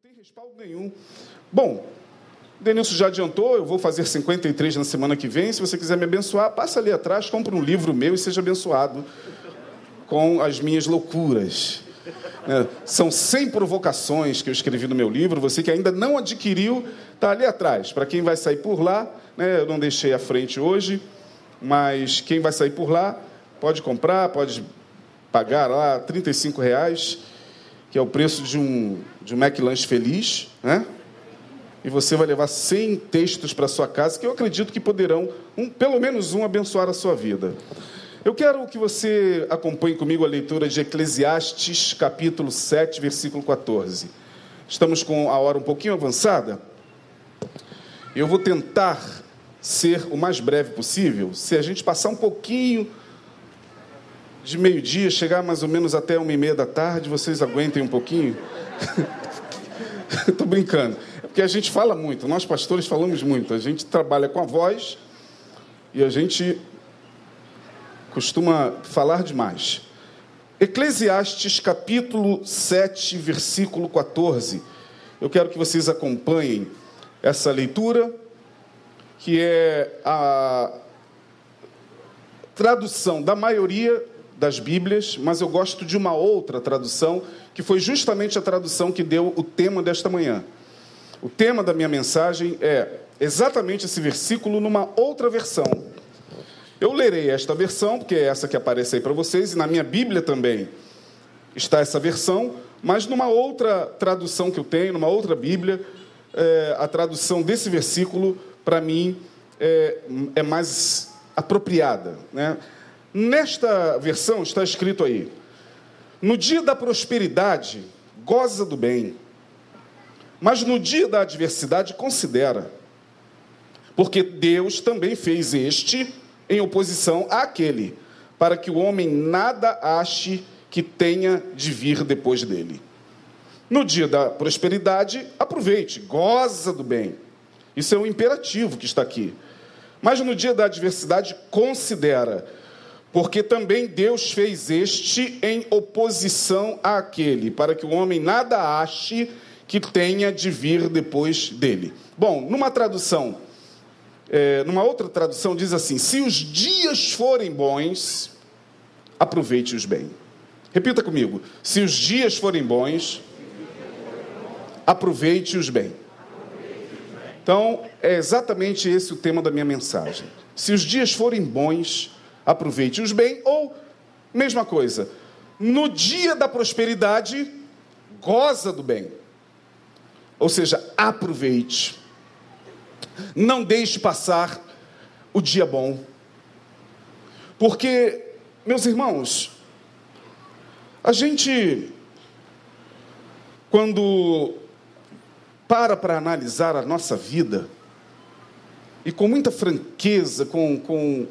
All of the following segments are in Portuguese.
tem respaldo nenhum. Bom, Denilson já adiantou, eu vou fazer 53 na semana que vem. Se você quiser me abençoar, passa ali atrás, compra um livro meu e seja abençoado com as minhas loucuras. É, são 100 provocações que eu escrevi no meu livro. Você que ainda não adquiriu, está ali atrás. Para quem vai sair por lá, né, eu não deixei à frente hoje, mas quem vai sair por lá pode comprar, pode pagar lá 35 reais que é o preço de um, de um McLanche feliz, né? E você vai levar 100 textos para sua casa que eu acredito que poderão, um, pelo menos um, abençoar a sua vida. Eu quero que você acompanhe comigo a leitura de Eclesiastes, capítulo 7, versículo 14. Estamos com a hora um pouquinho avançada. Eu vou tentar ser o mais breve possível. Se a gente passar um pouquinho de meio-dia, chegar mais ou menos até uma e meia da tarde, vocês aguentem um pouquinho? Estou brincando. É porque a gente fala muito, nós pastores falamos muito. A gente trabalha com a voz e a gente costuma falar demais. Eclesiastes capítulo 7, versículo 14. Eu quero que vocês acompanhem essa leitura, que é a tradução da maioria das Bíblias, mas eu gosto de uma outra tradução, que foi justamente a tradução que deu o tema desta manhã. O tema da minha mensagem é exatamente esse versículo numa outra versão. Eu lerei esta versão, porque é essa que aparece aí para vocês, e na minha Bíblia também está essa versão, mas numa outra tradução que eu tenho, numa outra Bíblia, é, a tradução desse versículo, para mim, é, é mais apropriada. Né? Nesta versão está escrito aí: No dia da prosperidade, goza do bem, mas no dia da adversidade, considera. Porque Deus também fez este em oposição àquele, para que o homem nada ache que tenha de vir depois dele. No dia da prosperidade, aproveite, goza do bem. Isso é um imperativo que está aqui. Mas no dia da adversidade, considera porque também Deus fez este em oposição àquele, para que o homem nada ache que tenha de vir depois dele. Bom, numa tradução, é, numa outra tradução diz assim: se os dias forem bons, aproveite-os bem. Repita comigo: se os dias forem bons, aproveite-os bem. Então, é exatamente esse o tema da minha mensagem. Se os dias forem bons, aproveite-os bem, ou, mesma coisa, no dia da prosperidade, goza do bem. Ou seja, aproveite. Não deixe passar o dia bom. Porque, meus irmãos, a gente, quando para para analisar a nossa vida, e com muita franqueza, com, com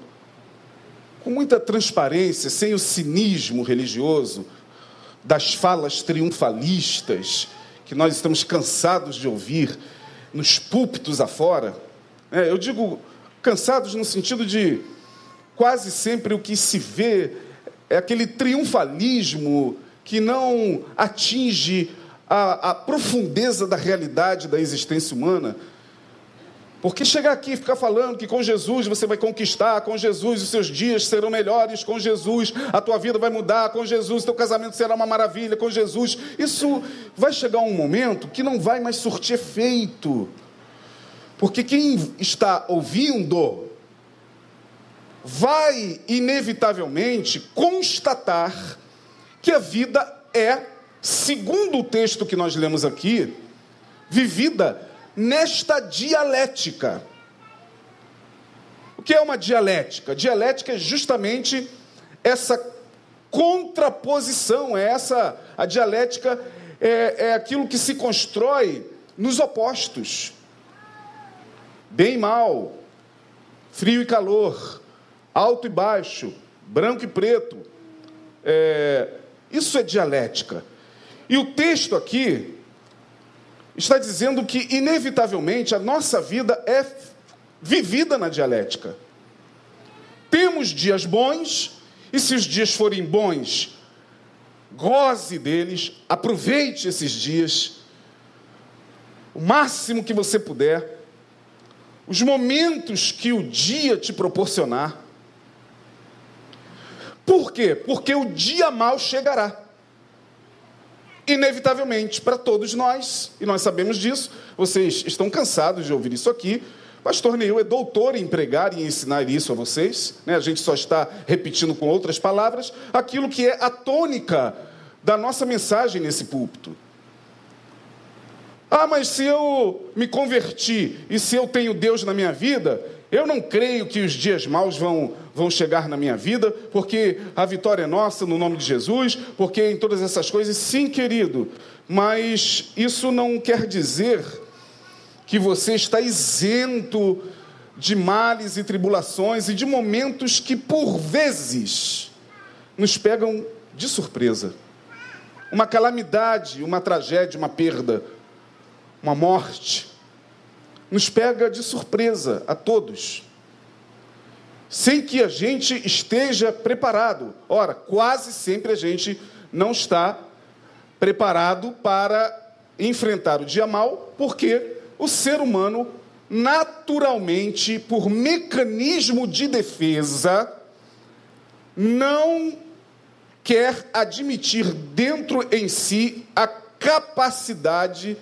com muita transparência, sem o cinismo religioso das falas triunfalistas que nós estamos cansados de ouvir nos púlpitos afora. É, eu digo cansados no sentido de quase sempre o que se vê é aquele triunfalismo que não atinge a, a profundeza da realidade da existência humana porque chegar aqui e ficar falando que com Jesus você vai conquistar, com Jesus os seus dias serão melhores, com Jesus a tua vida vai mudar, com Jesus teu casamento será uma maravilha, com Jesus, isso vai chegar um momento que não vai mais surtir efeito. Porque quem está ouvindo vai inevitavelmente constatar que a vida é, segundo o texto que nós lemos aqui, vivida nesta dialética. O que é uma dialética? Dialética é justamente essa contraposição, é essa a dialética é, é aquilo que se constrói nos opostos. Bem e mal, frio e calor, alto e baixo, branco e preto. É, isso é dialética. E o texto aqui está dizendo que, inevitavelmente, a nossa vida é vivida na dialética. Temos dias bons, e se os dias forem bons, goze deles, aproveite esses dias. o máximo que você puder, os momentos que o dia te proporcionar. Por quê? Porque o dia mal chegará. Inevitavelmente, para todos nós, e nós sabemos disso, vocês estão cansados de ouvir isso aqui. Pastor Neil é doutor em pregar e ensinar isso a vocês. Né? A gente só está repetindo com outras palavras aquilo que é a tônica da nossa mensagem nesse púlpito. Ah, mas se eu me converti e se eu tenho Deus na minha vida, eu não creio que os dias maus vão, vão chegar na minha vida, porque a vitória é nossa no nome de Jesus, porque em todas essas coisas, sim, querido, mas isso não quer dizer que você está isento de males e tribulações e de momentos que, por vezes, nos pegam de surpresa. Uma calamidade, uma tragédia, uma perda, uma morte, nos pega de surpresa a todos, sem que a gente esteja preparado. Ora, quase sempre a gente não está preparado para enfrentar o dia mal, porque o ser humano, naturalmente, por mecanismo de defesa, não quer admitir dentro em si a capacidade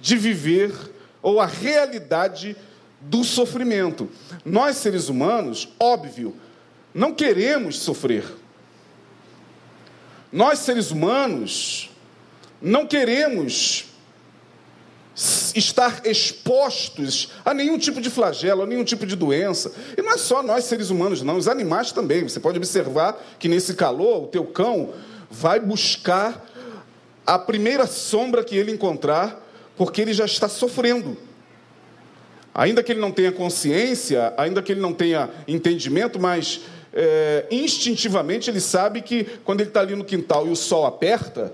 de viver ou a realidade do sofrimento. Nós, seres humanos, óbvio, não queremos sofrer. Nós, seres humanos, não queremos estar expostos a nenhum tipo de flagelo, a nenhum tipo de doença. E não é só nós seres humanos, não, os animais também. Você pode observar que nesse calor, o teu cão vai buscar a primeira sombra que ele encontrar porque ele já está sofrendo. Ainda que ele não tenha consciência, ainda que ele não tenha entendimento, mas é, instintivamente ele sabe que quando ele está ali no quintal e o sol aperta,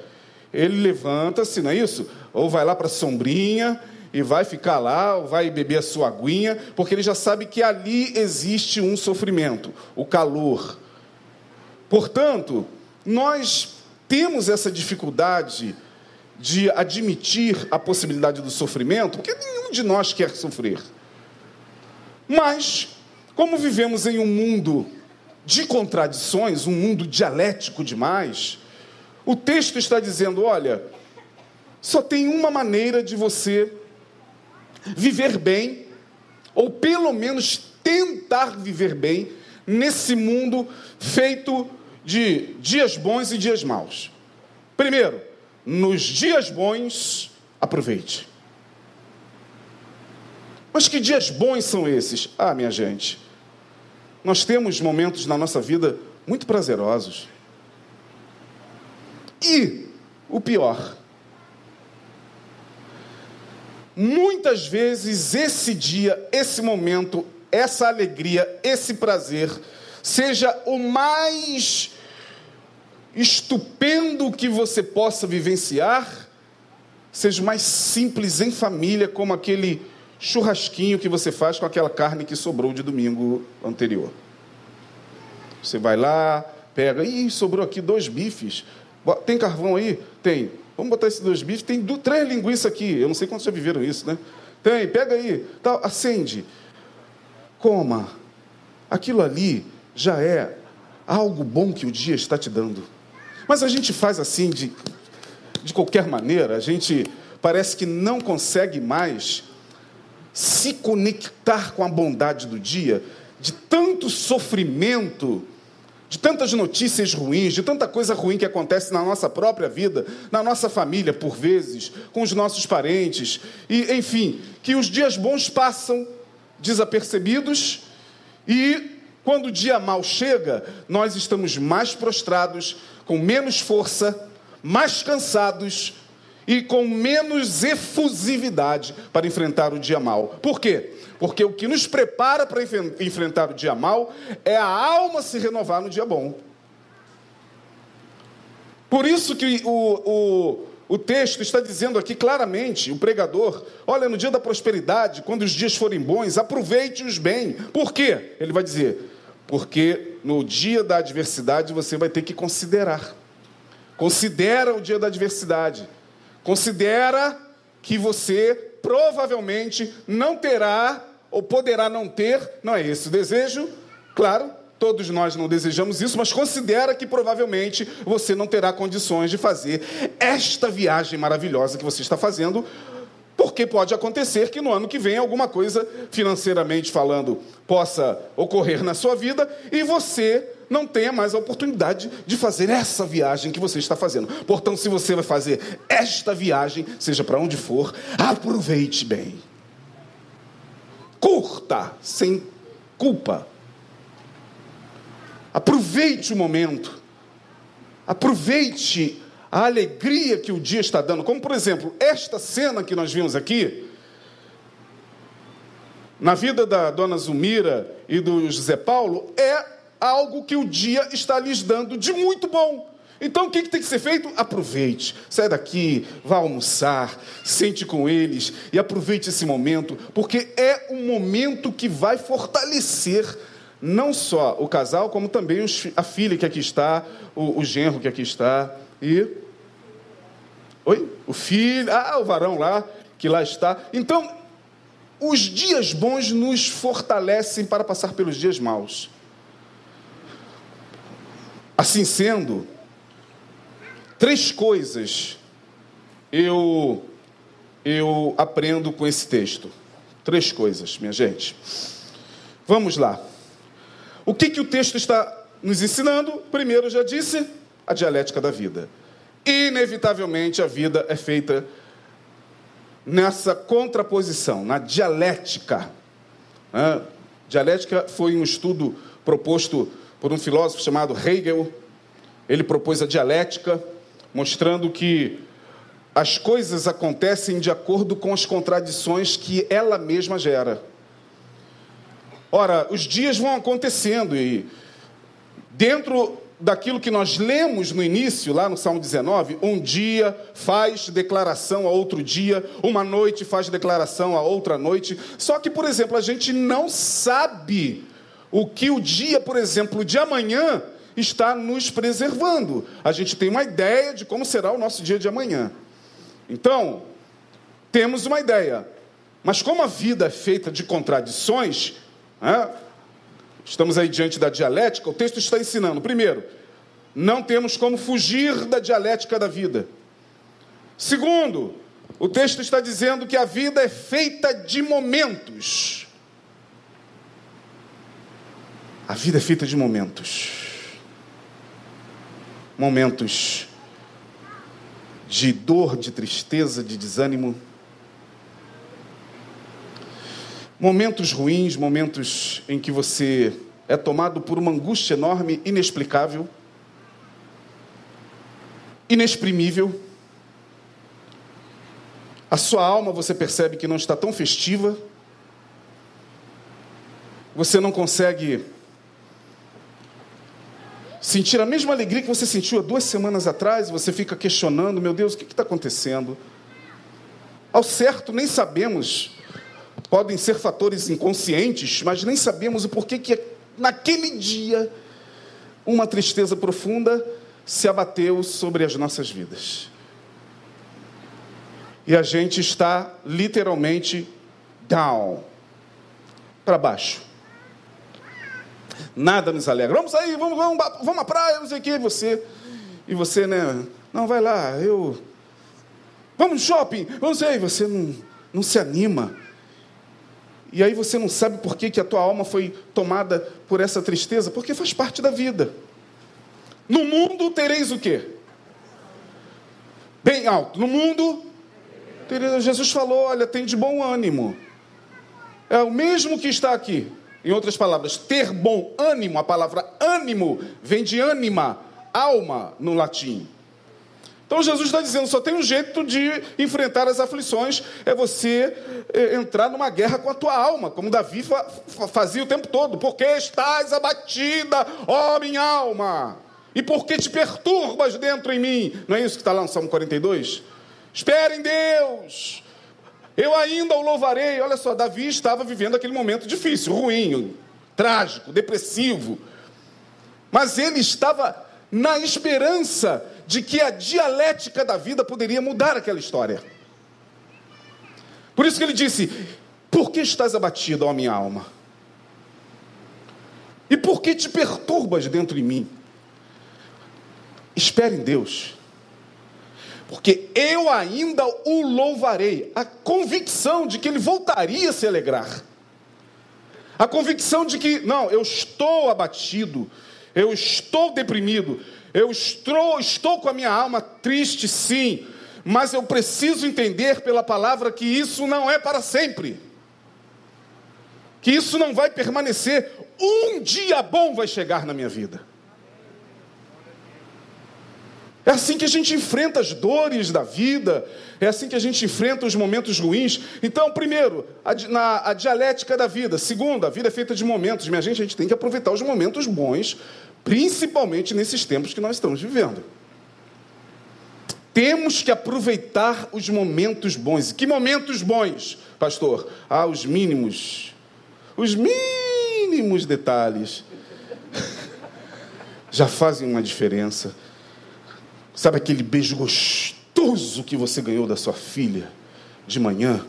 ele levanta-se, não é isso? Ou vai lá para a sombrinha e vai ficar lá, ou vai beber a sua aguinha, porque ele já sabe que ali existe um sofrimento, o calor. Portanto, nós temos essa dificuldade de admitir a possibilidade do sofrimento, porque nenhum de nós quer sofrer. Mas, como vivemos em um mundo de contradições, um mundo dialético demais, o texto está dizendo: olha, só tem uma maneira de você viver bem, ou pelo menos tentar viver bem, nesse mundo feito de dias bons e dias maus. Primeiro, nos dias bons, aproveite. Mas que dias bons são esses? Ah, minha gente, nós temos momentos na nossa vida muito prazerosos. E o pior, muitas vezes esse dia, esse momento, essa alegria, esse prazer, seja o mais estupendo que você possa vivenciar, seja mais simples em família, como aquele churrasquinho que você faz com aquela carne que sobrou de domingo anterior. Você vai lá, pega, e sobrou aqui dois bifes. Tem carvão aí? Tem. Vamos botar esses dois bifes. Tem três linguiças aqui. Eu não sei quantos já viveram isso, né? Tem, pega aí. Tá, acende. Coma. Aquilo ali já é algo bom que o dia está te dando. Mas a gente faz assim de, de qualquer maneira, a gente parece que não consegue mais se conectar com a bondade do dia, de tanto sofrimento, de tantas notícias ruins, de tanta coisa ruim que acontece na nossa própria vida, na nossa família, por vezes, com os nossos parentes, e enfim, que os dias bons passam desapercebidos e quando o dia mal chega, nós estamos mais prostrados, com menos força, mais cansados e com menos efusividade para enfrentar o dia mal. Por quê? Porque o que nos prepara para enfrentar o dia mal é a alma se renovar no dia bom. Por isso que o, o, o texto está dizendo aqui claramente, o pregador, olha, no dia da prosperidade, quando os dias forem bons, aproveite-os bem. Por quê? Ele vai dizer, porque no dia da adversidade você vai ter que considerar. Considera o dia da adversidade. Considera que você provavelmente não terá ou poderá não ter, não é esse o desejo, claro, todos nós não desejamos isso, mas considera que provavelmente você não terá condições de fazer esta viagem maravilhosa que você está fazendo, porque pode acontecer que no ano que vem alguma coisa, financeiramente falando, possa ocorrer na sua vida e você não tenha mais a oportunidade de fazer essa viagem que você está fazendo. Portanto, se você vai fazer esta viagem, seja para onde for, aproveite bem. Curta, sem culpa. Aproveite o momento. Aproveite a alegria que o dia está dando. Como, por exemplo, esta cena que nós vimos aqui. Na vida da dona Zumira e do José Paulo, é algo que o dia está lhes dando de muito bom. Então o que, tem que ser feito? Aproveite, sai daqui, vá almoçar, sente com eles e aproveite esse momento, porque é um momento que vai fortalecer não só o casal, como também a filha que aqui está, o, o genro que aqui está e. Oi? O filho, ah, o varão lá, que lá está. Então, os dias bons nos fortalecem para passar pelos dias maus. Assim sendo, três coisas eu eu aprendo com esse texto. Três coisas, minha gente. Vamos lá. O que, que o texto está nos ensinando? Primeiro, já disse, a dialética da vida. Inevitavelmente, a vida é feita nessa contraposição, na dialética. Dialética foi um estudo proposto por um filósofo chamado Hegel. Ele propôs a dialética, mostrando que as coisas acontecem de acordo com as contradições que ela mesma gera. Ora, os dias vão acontecendo e dentro daquilo que nós lemos no início, lá no Salmo 19, um dia faz declaração a outro dia, uma noite faz declaração a outra noite. Só que, por exemplo, a gente não sabe o que o dia, por exemplo, de amanhã está nos preservando. A gente tem uma ideia de como será o nosso dia de amanhã. Então, temos uma ideia. Mas como a vida é feita de contradições, né, estamos aí diante da dialética, o texto está ensinando, primeiro, não temos como fugir da dialética da vida. Segundo, o texto está dizendo que a vida é feita de momentos. A vida é feita de momentos. Momentos de dor, de tristeza, de desânimo. Momentos ruins, momentos em que você é tomado por uma angústia enorme, inexplicável, inexprimível. A sua alma você percebe que não está tão festiva. Você não consegue sentir a mesma alegria que você sentiu há duas semanas atrás, você fica questionando: meu Deus, o que está acontecendo? Ao certo, nem sabemos, podem ser fatores inconscientes, mas nem sabemos o porquê que naquele dia uma tristeza profunda se abateu sobre as nossas vidas. E a gente está literalmente down, para baixo. Nada nos alegra. Vamos sair, vamos, vamos, vamos à praia, não sei o que. Você, e você, né? Não, vai lá, eu. Vamos no shopping, vamos sair. Você não, não se anima. E aí você não sabe por que, que a tua alma foi tomada por essa tristeza, porque faz parte da vida. No mundo tereis o quê? Bem alto. No mundo, tereis... Jesus falou: olha, tem de bom ânimo. É o mesmo que está aqui. Em outras palavras, ter bom ânimo, a palavra ânimo vem de anima, alma no latim. Então Jesus está dizendo: só tem um jeito de enfrentar as aflições, é você é, entrar numa guerra com a tua alma, como Davi fazia o tempo todo. Porque estás abatida, ó minha alma, e porque te perturbas dentro em mim. Não é isso que está lá no Salmo 42? Espere em Deus, eu ainda o louvarei. Olha só, Davi estava vivendo aquele momento difícil, ruim, trágico, depressivo. Mas ele estava na esperança de que a dialética da vida poderia mudar aquela história. Por isso que ele disse: Por que estás abatido, ó minha alma? E por que te perturbas dentro de mim? Espere em Deus, porque eu ainda o louvarei. A convicção de que ele voltaria a se alegrar, a convicção de que, não, eu estou abatido, eu estou deprimido, eu estou, estou com a minha alma triste, sim, mas eu preciso entender pela palavra que isso não é para sempre que isso não vai permanecer. Um dia bom vai chegar na minha vida. É assim que a gente enfrenta as dores da vida, é assim que a gente enfrenta os momentos ruins. Então, primeiro, a, na, a dialética da vida. Segundo, a vida é feita de momentos. Minha gente, a gente tem que aproveitar os momentos bons, principalmente nesses tempos que nós estamos vivendo. Temos que aproveitar os momentos bons. Que momentos bons, pastor? Ah, os mínimos os mínimos detalhes já fazem uma diferença. Sabe aquele beijo gostoso que você ganhou da sua filha de manhã?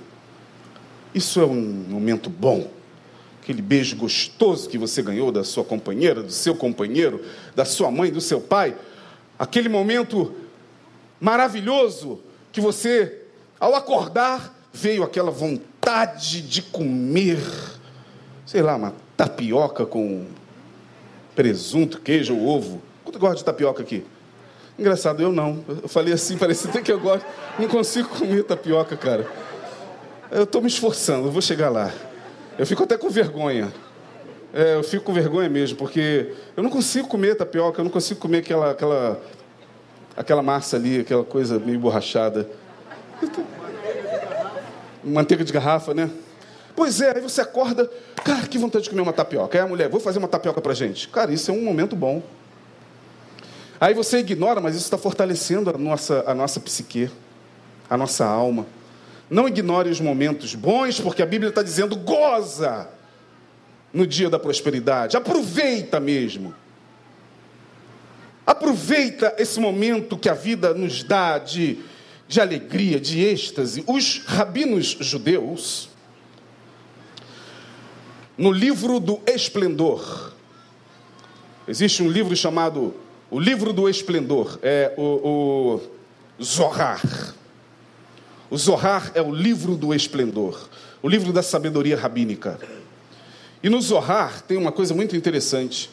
Isso é um momento bom. Aquele beijo gostoso que você ganhou da sua companheira, do seu companheiro, da sua mãe, do seu pai. Aquele momento maravilhoso que você, ao acordar, veio aquela vontade de comer sei lá, uma tapioca com presunto, queijo ou ovo. Quanto gosta de tapioca aqui? Engraçado, eu não. Eu falei assim, parecia até que eu gosto. Não consigo comer tapioca, cara. Eu estou me esforçando, eu vou chegar lá. Eu fico até com vergonha. É, eu fico com vergonha mesmo, porque eu não consigo comer tapioca, eu não consigo comer aquela, aquela, aquela massa ali, aquela coisa meio borrachada. Manteiga de garrafa, né? Pois é, aí você acorda, cara, que vontade de comer uma tapioca. Aí a mulher, vou fazer uma tapioca pra gente. Cara, isso é um momento bom. Aí você ignora, mas isso está fortalecendo a nossa, a nossa psique, a nossa alma. Não ignore os momentos bons, porque a Bíblia está dizendo goza no dia da prosperidade. Aproveita mesmo. Aproveita esse momento que a vida nos dá de, de alegria, de êxtase. Os rabinos judeus, no livro do esplendor. Existe um livro chamado O Livro do Esplendor, é o, o Zohar. O Zohar é o livro do esplendor, o livro da sabedoria rabínica. E no Zohar tem uma coisa muito interessante.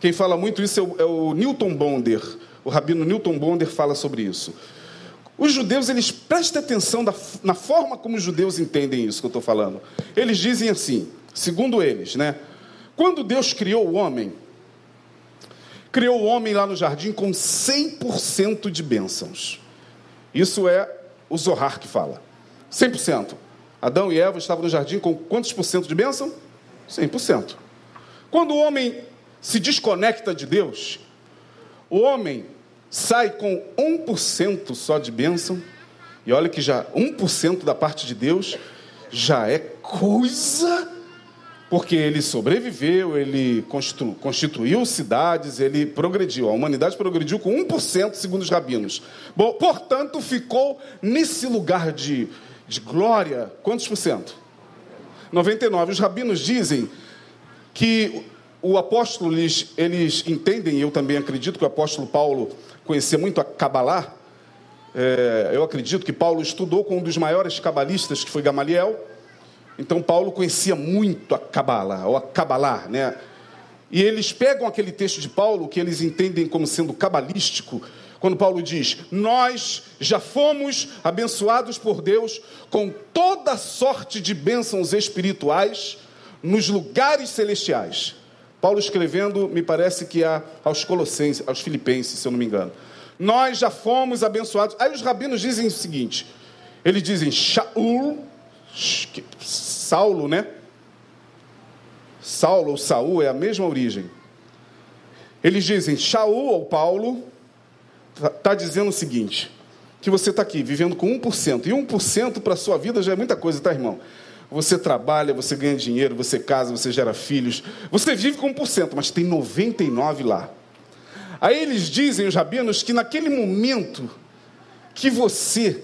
Quem fala muito isso é o, é o Newton Bonder. O rabino Newton Bonder fala sobre isso. Os judeus, eles prestem atenção da, na forma como os judeus entendem isso que eu estou falando. Eles dizem assim: Segundo eles, né? Quando Deus criou o homem, criou o homem lá no jardim com 100% de bênçãos. Isso é o Zohar que fala. 100%. Adão e Eva estavam no jardim com quantos por cento de bênção? 100%. Quando o homem se desconecta de Deus, o homem sai com 1% só de bênção, e olha que já 1% da parte de Deus já é coisa porque ele sobreviveu, ele constituiu cidades, ele progrediu. A humanidade progrediu com 1%, segundo os rabinos. Bom, portanto, ficou nesse lugar de, de glória, quantos por cento? 99. Os rabinos dizem que o apóstolo, eles, eles entendem, eu também acredito que o apóstolo Paulo conhecia muito a Kabbalah. É, eu acredito que Paulo estudou com um dos maiores cabalistas, que foi Gamaliel. Então Paulo conhecia muito a Kabbalah, ou a Kabbalah, né? E eles pegam aquele texto de Paulo, que eles entendem como sendo cabalístico, quando Paulo diz: Nós já fomos abençoados por Deus com toda sorte de bênçãos espirituais nos lugares celestiais. Paulo escrevendo, me parece que a, aos Colossenses, aos Filipenses, se eu não me engano. Nós já fomos abençoados. Aí os rabinos dizem o seguinte: eles dizem, Shaul Saulo, né? Saulo ou Saul é a mesma origem. Eles dizem, Shaul ou Paulo está tá dizendo o seguinte: que você está aqui vivendo com 1%, e 1% para a sua vida já é muita coisa, tá, irmão? Você trabalha, você ganha dinheiro, você casa, você gera filhos, você vive com 1%, mas tem 99% lá. Aí eles dizem, os rabinos, que naquele momento que você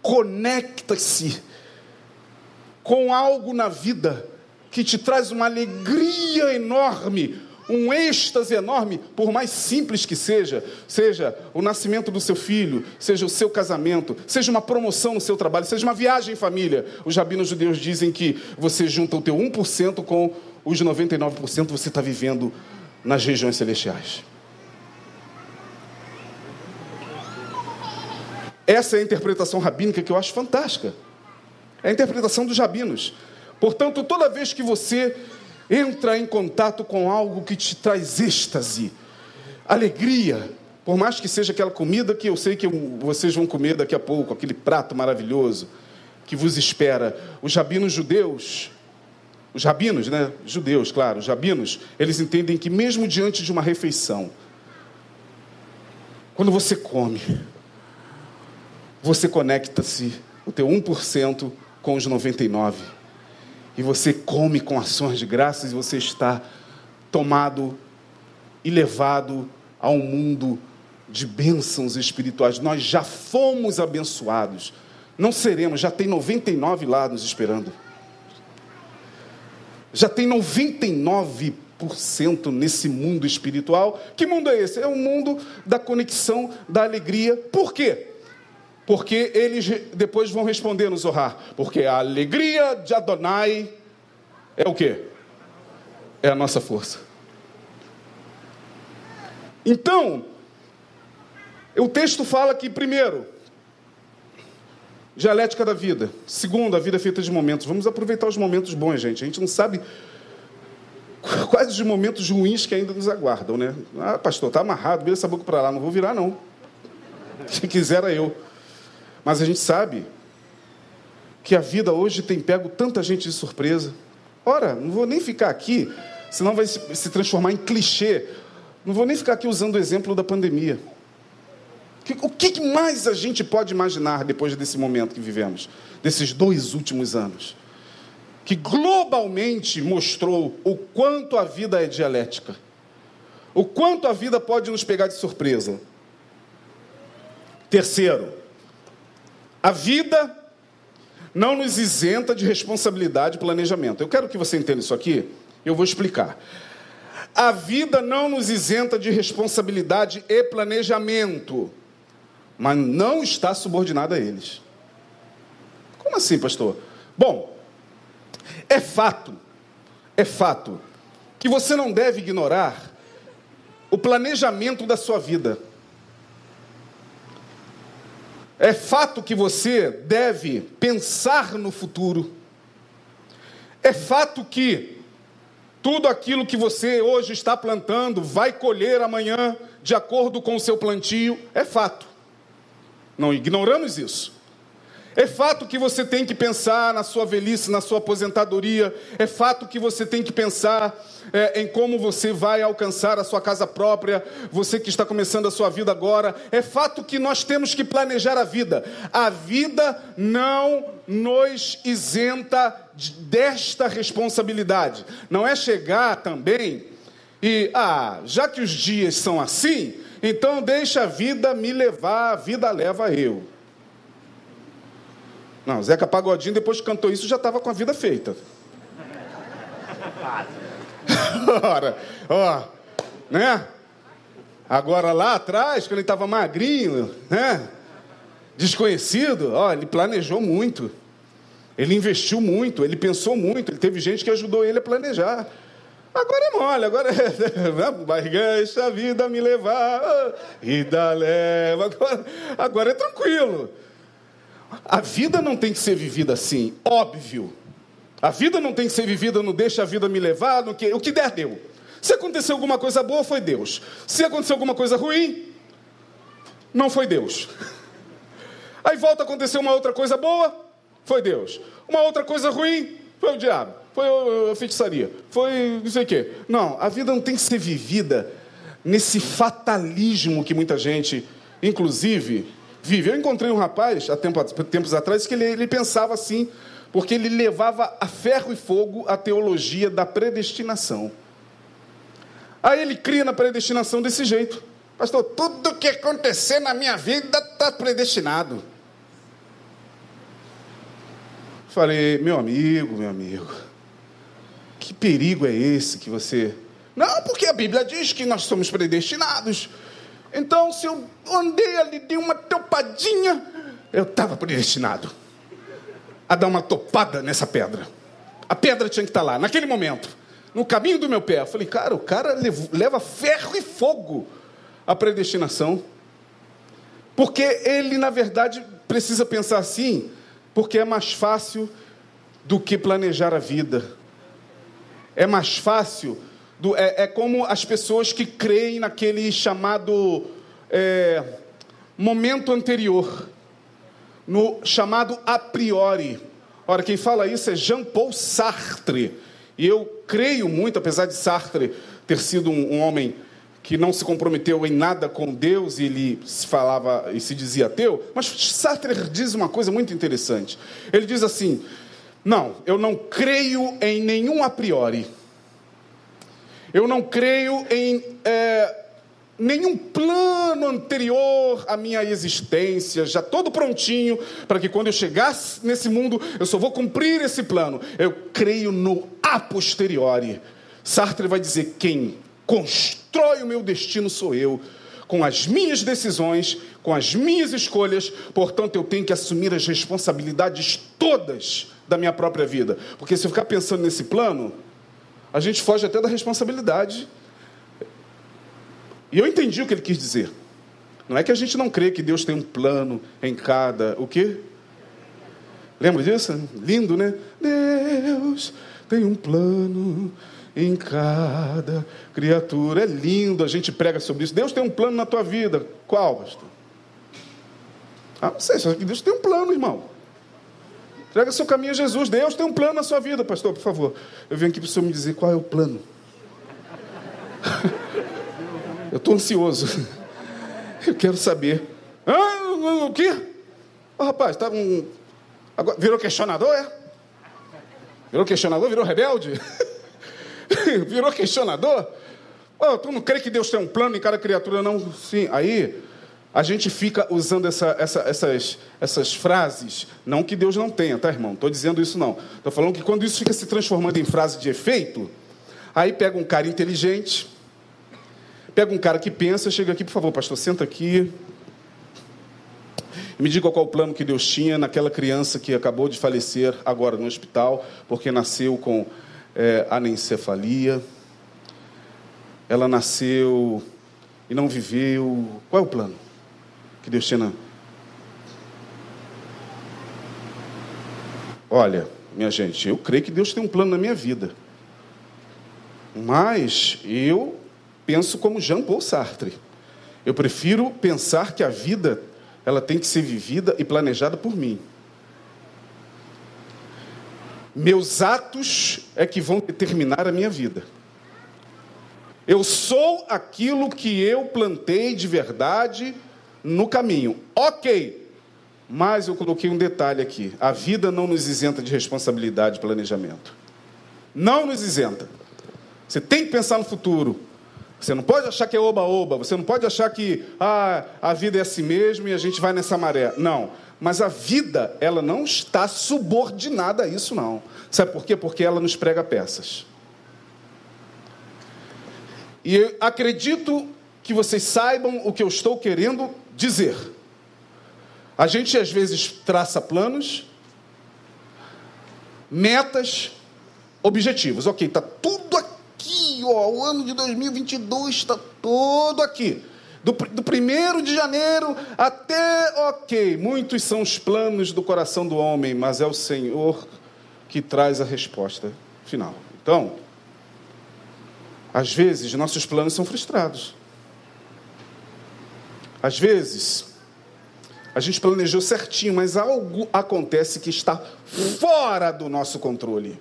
conecta-se com algo na vida que te traz uma alegria enorme, um êxtase enorme, por mais simples que seja, seja o nascimento do seu filho, seja o seu casamento, seja uma promoção no seu trabalho, seja uma viagem em família. Os rabinos judeus dizem que você junta o teu 1% com os 99% você está vivendo nas regiões celestiais. Essa é a interpretação rabínica que eu acho fantástica. É a interpretação dos rabinos. Portanto, toda vez que você entra em contato com algo que te traz êxtase, alegria, por mais que seja aquela comida que eu sei que vocês vão comer daqui a pouco, aquele prato maravilhoso que vos espera. Os rabinos judeus, os rabinos, né? Judeus, claro, os rabinos, eles entendem que mesmo diante de uma refeição, quando você come, você conecta-se, o teu 1% com os 99. E você come com ações de graças e você está tomado e levado a um mundo de bênçãos espirituais. Nós já fomos abençoados. Não seremos, já tem 99 lá nos esperando. Já tem 99% nesse mundo espiritual. Que mundo é esse? É o mundo da conexão, da alegria. Por quê? Porque eles depois vão responder no Zohar. Porque a alegria de Adonai é o quê? É a nossa força. Então, o texto fala que, primeiro, dialética da vida. Segundo, a vida é feita de momentos. Vamos aproveitar os momentos bons, gente. A gente não sabe quais os momentos ruins que ainda nos aguardam, né? Ah, pastor, tá amarrado, vira essa boca para lá, não vou virar, não. Se quisera eu. Mas a gente sabe que a vida hoje tem pego tanta gente de surpresa. Ora, não vou nem ficar aqui, senão vai se transformar em clichê. Não vou nem ficar aqui usando o exemplo da pandemia. O que mais a gente pode imaginar depois desse momento que vivemos, desses dois últimos anos? Que globalmente mostrou o quanto a vida é dialética, o quanto a vida pode nos pegar de surpresa. Terceiro, a vida não nos isenta de responsabilidade e planejamento. Eu quero que você entenda isso aqui, eu vou explicar. A vida não nos isenta de responsabilidade e planejamento, mas não está subordinada a eles. Como assim, pastor? Bom, é fato, é fato, que você não deve ignorar o planejamento da sua vida. É fato que você deve pensar no futuro. É fato que tudo aquilo que você hoje está plantando vai colher amanhã de acordo com o seu plantio. É fato. Não ignoramos isso. É fato que você tem que pensar na sua velhice, na sua aposentadoria. É fato que você tem que pensar é, em como você vai alcançar a sua casa própria. Você que está começando a sua vida agora. É fato que nós temos que planejar a vida. A vida não nos isenta desta responsabilidade. Não é chegar também e, ah, já que os dias são assim, então deixa a vida me levar, a vida leva eu. Não, Zeca Pagodinho, depois que cantou isso, já estava com a vida feita. Ora, ó, né? Agora lá atrás, quando ele estava magrinho, né? Desconhecido, ó, ele planejou muito. Ele investiu muito, ele pensou muito, ele teve gente que ajudou ele a planejar. Agora é mole, agora é. Vai deixa a vida me levar, vida leva. Agora, agora é tranquilo. A vida não tem que ser vivida assim, óbvio. A vida não tem que ser vivida no deixa a vida me levar, no que, o que der deu. Se aconteceu alguma coisa boa, foi Deus. Se aconteceu alguma coisa ruim, não foi Deus. Aí volta a acontecer uma outra coisa boa, foi Deus. Uma outra coisa ruim, foi o diabo. Foi a feitiçaria. Foi não sei o quê. Não, a vida não tem que ser vivida nesse fatalismo que muita gente, inclusive, vive. Eu encontrei um rapaz, há tempos atrás, que ele, ele pensava assim, porque ele levava a ferro e fogo a teologia da predestinação. Aí ele cria na predestinação desse jeito. Pastor, tudo que acontecer na minha vida está predestinado. Falei, meu amigo, meu amigo, que perigo é esse que você. Não, porque a Bíblia diz que nós somos predestinados. Então, se eu andei ali, dei uma topadinha, eu estava predestinado a dar uma topada nessa pedra. A pedra tinha que estar lá, naquele momento, no caminho do meu pé. Eu falei, cara, o cara leva ferro e fogo à predestinação. Porque ele, na verdade, precisa pensar assim, porque é mais fácil do que planejar a vida. É mais fácil, do, é, é como as pessoas que creem naquele chamado é, momento anterior, no chamado a priori. Ora, quem fala isso é Jean-Paul Sartre. E eu creio muito, apesar de Sartre ter sido um, um homem que não se comprometeu em nada com Deus e ele se falava e se dizia ateu, mas Sartre diz uma coisa muito interessante. Ele diz assim: Não, eu não creio em nenhum a priori. Eu não creio em é, nenhum plano anterior à minha existência, já todo prontinho, para que quando eu chegasse nesse mundo, eu só vou cumprir esse plano. Eu creio no a posteriori. Sartre vai dizer: quem constrói o meu destino sou eu, com as minhas decisões, com as minhas escolhas, portanto eu tenho que assumir as responsabilidades todas da minha própria vida. Porque se eu ficar pensando nesse plano, a gente foge até da responsabilidade. E eu entendi o que ele quis dizer. Não é que a gente não crê que Deus tem um plano em cada. O quê? Lembra disso? Lindo, né? Deus tem um plano em cada criatura. É lindo, a gente prega sobre isso. Deus tem um plano na tua vida. Qual, pastor? Ah, não sei, só que Deus tem um plano, irmão. Entrega seu caminho a Jesus. Deus tem um plano na sua vida, pastor, por favor. Eu venho aqui para o senhor me dizer qual é o plano. Eu estou ansioso. Eu quero saber. Ah, o quê? Oh, rapaz, tá um... Agora, virou questionador, é? Virou questionador? Virou rebelde? Virou questionador? Oh, tu não crê que Deus tem um plano em cada criatura, não? Sim. Aí a gente fica usando essa, essa, essas, essas frases. Não que Deus não tenha, tá, irmão? Estou dizendo isso não. Estou falando que quando isso fica se transformando em frase de efeito, aí pega um cara inteligente, pega um cara que pensa, chega aqui, por favor, pastor, senta aqui. Me diga qual o plano que Deus tinha naquela criança que acabou de falecer agora no hospital, porque nasceu com é, anencefalia. Ela nasceu e não viveu. Qual é o plano que Deus tinha? Na... Olha, minha gente, eu creio que Deus tem um plano na minha vida. Mas eu penso como Jean Paul Sartre. Eu prefiro pensar que a vida ela tem que ser vivida e planejada por mim. Meus atos é que vão determinar a minha vida. Eu sou aquilo que eu plantei de verdade no caminho. Ok, mas eu coloquei um detalhe aqui: a vida não nos isenta de responsabilidade e planejamento. Não nos isenta. Você tem que pensar no futuro. Você não pode achar que é oba-oba. Você não pode achar que ah, a vida é assim mesmo e a gente vai nessa maré. Não. Mas a vida, ela não está subordinada a isso, não. Sabe por quê? Porque ela nos prega peças. E eu acredito que vocês saibam o que eu estou querendo dizer. A gente às vezes traça planos, metas, objetivos. Ok, está tudo aqui, ó, o ano de 2022 está todo aqui. Do, do primeiro de janeiro até, ok, muitos são os planos do coração do homem, mas é o Senhor que traz a resposta final. Então, às vezes, nossos planos são frustrados. Às vezes, a gente planejou certinho, mas algo acontece que está fora do nosso controle.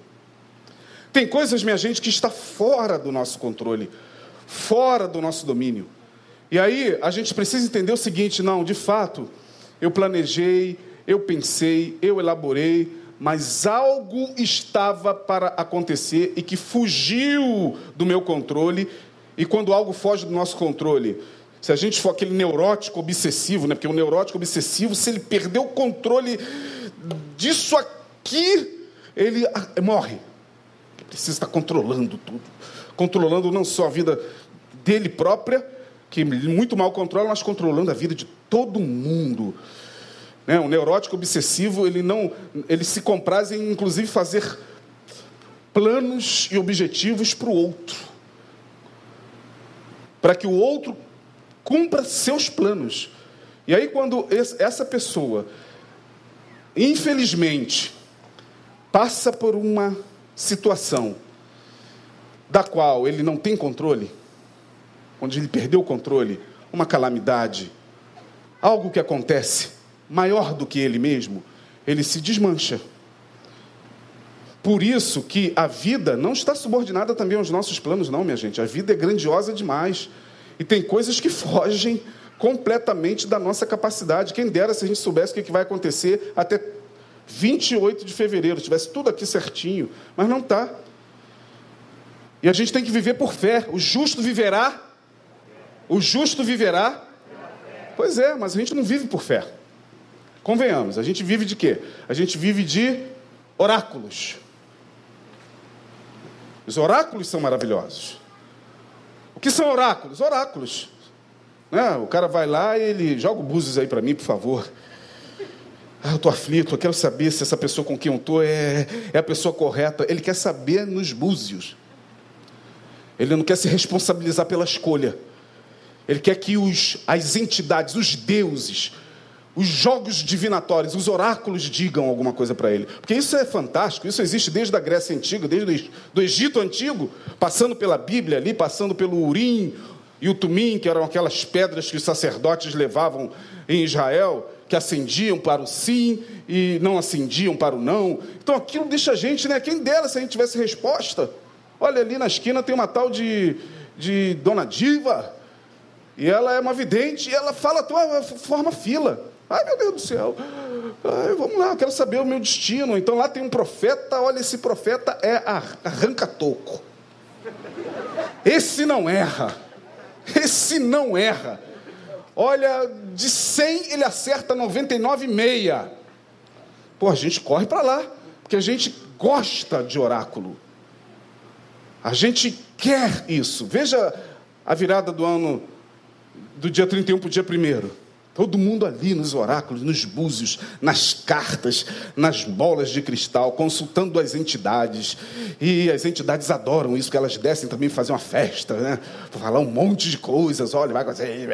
Tem coisas, minha gente, que está fora do nosso controle, fora do nosso domínio. E aí a gente precisa entender o seguinte: não, de fato, eu planejei, eu pensei, eu elaborei, mas algo estava para acontecer e que fugiu do meu controle. E quando algo foge do nosso controle, se a gente for aquele neurótico obsessivo, né? porque o neurótico obsessivo, se ele perder o controle disso que ele morre. Ele precisa estar controlando tudo. Controlando não só a vida dele própria, que muito mal controla, mas controlando a vida de todo mundo. Né? O neurótico obsessivo, ele não, ele se compraz em, inclusive, fazer planos e objetivos para o outro. Para que o outro cumpra seus planos. E aí, quando essa pessoa, infelizmente, passa por uma situação da qual ele não tem controle, onde ele perdeu o controle, uma calamidade, algo que acontece maior do que ele mesmo, ele se desmancha. Por isso que a vida não está subordinada também aos nossos planos, não, minha gente. A vida é grandiosa demais. E tem coisas que fogem completamente da nossa capacidade. Quem dera se a gente soubesse o que vai acontecer até 28 de fevereiro, tivesse tudo aqui certinho, mas não está. E a gente tem que viver por fé. O justo viverá. O justo viverá. Pois é, mas a gente não vive por fé. Convenhamos, a gente vive de quê? A gente vive de oráculos. Os oráculos são maravilhosos. Que são oráculos? Oráculos. Né? O cara vai lá e ele joga o búzios aí para mim, por favor. Ah, eu estou aflito, eu quero saber se essa pessoa com quem eu estou é, é a pessoa correta. Ele quer saber nos búzios. Ele não quer se responsabilizar pela escolha. Ele quer que os, as entidades, os deuses, os jogos divinatórios, os oráculos digam alguma coisa para ele. Porque isso é fantástico, isso existe desde a Grécia Antiga, desde o Egito Antigo, passando pela Bíblia ali, passando pelo Urim e o Tumim, que eram aquelas pedras que os sacerdotes levavam em Israel, que acendiam para o sim e não acendiam para o não. Então aquilo deixa a gente, né? Quem dera se a gente tivesse resposta. Olha ali na esquina tem uma tal de, de Dona Diva, e ela é uma vidente, e ela fala, tua forma fila. Ai, meu Deus do céu. Ai, vamos lá, eu quero saber o meu destino. Então lá tem um profeta, olha, esse profeta é arranca-toco. Esse não erra. Esse não erra. Olha, de 100 ele acerta 99,6. Pô, a gente corre para lá, porque a gente gosta de oráculo. A gente quer isso. Veja a virada do ano do dia 31 para o dia 1 Todo mundo ali nos oráculos, nos búzios, nas cartas, nas bolas de cristal, consultando as entidades. E as entidades adoram isso, que elas descem também fazer uma festa, né? Falar um monte de coisas. Olha, vai fazer,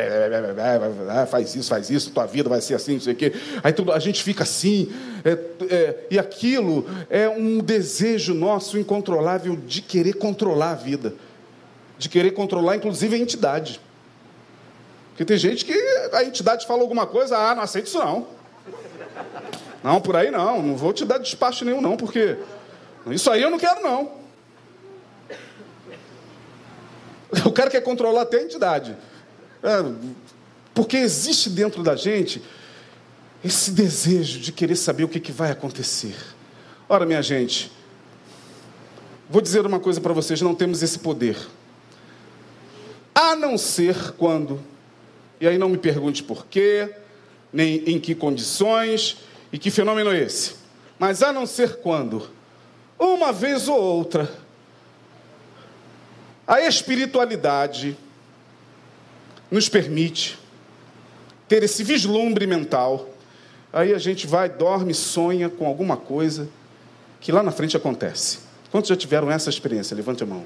faz isso, faz isso, tua vida vai ser assim, não sei o quê. Aí tudo, a gente fica assim. É, é, e aquilo é um desejo nosso incontrolável de querer controlar a vida. De querer controlar, inclusive, a entidade. Porque tem gente que a entidade fala alguma coisa, ah, não aceito isso não. Não, por aí não, não vou te dar despacho nenhum não, porque isso aí eu não quero não. O cara quer controlar até a entidade. É, porque existe dentro da gente esse desejo de querer saber o que, que vai acontecer. Ora, minha gente, vou dizer uma coisa para vocês: não temos esse poder. A não ser quando e aí não me pergunte por quê, nem em que condições e que fenômeno é esse. Mas a não ser quando, uma vez ou outra, a espiritualidade nos permite ter esse vislumbre mental. Aí a gente vai, dorme, sonha com alguma coisa que lá na frente acontece. Quantos já tiveram essa experiência? Levante a mão.